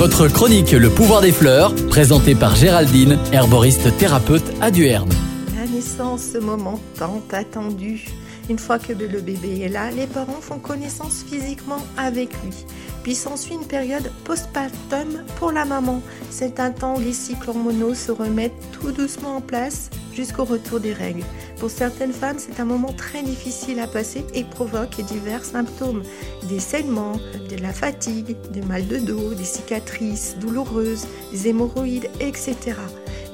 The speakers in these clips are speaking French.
Votre chronique Le pouvoir des fleurs, présentée par Géraldine, herboriste thérapeute à Duerne. La naissance, ce moment tant attendu. Une fois que le bébé est là, les parents font connaissance physiquement avec lui. Puis s'ensuit une période postpartum pour la maman. C'est un temps où les cycles hormonaux se remettent tout doucement en place jusqu'au retour des règles. Pour certaines femmes, c'est un moment très difficile à passer et provoque divers symptômes. Des saignements, de la fatigue, des mal de dos, des cicatrices douloureuses, des hémorroïdes, etc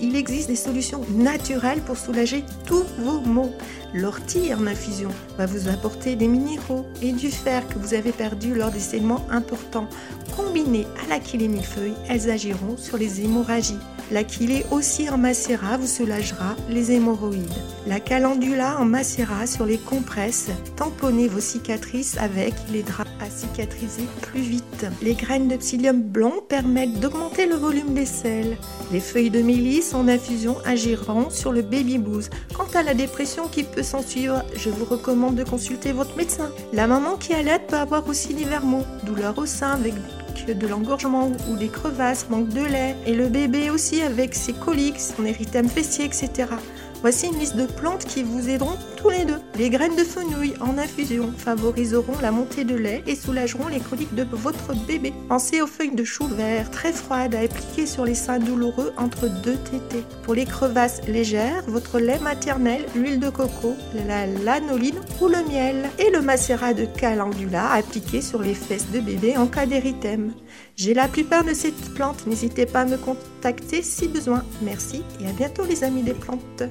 il existe des solutions naturelles pour soulager tous vos maux. L'ortie en infusion va vous apporter des minéraux et du fer que vous avez perdu lors des saignements importants. Combinées à l'achillée millefeuille, elles agiront sur les hémorragies. L'achillée aussi en macérat vous soulagera les hémorroïdes. La calendula en macérat sur les compresses, tamponnez vos cicatrices avec les draps à cicatriser plus vite. Les graines de psyllium blanc permettent d'augmenter le volume des selles. Les feuilles de mélisse en infusion agiront sur le baby blues. Quant à la dépression qui peut s'en suivre, je vous recommande de consulter votre médecin. La maman qui allait peut avoir aussi des vermots, douleurs au sein avec de l'engorgement ou des crevasses, manque de lait, et le bébé aussi avec ses coliques, son érythème fessier, etc. Voici une liste de plantes qui vous aideront tous les deux. Les graines de fenouil en infusion favoriseront la montée de lait et soulageront les coliques de votre bébé. Pensez aux feuilles de chou vert très froides à appliquer sur les seins douloureux entre deux tétés. Pour les crevasses légères, votre lait maternel, l'huile de coco, la lanoline ou le miel et le macérat de calendula appliqué sur les fesses de bébé en cas d'érythème. J'ai la plupart de ces plantes, n'hésitez pas à me contacter si besoin. Merci et à bientôt les amis des plantes.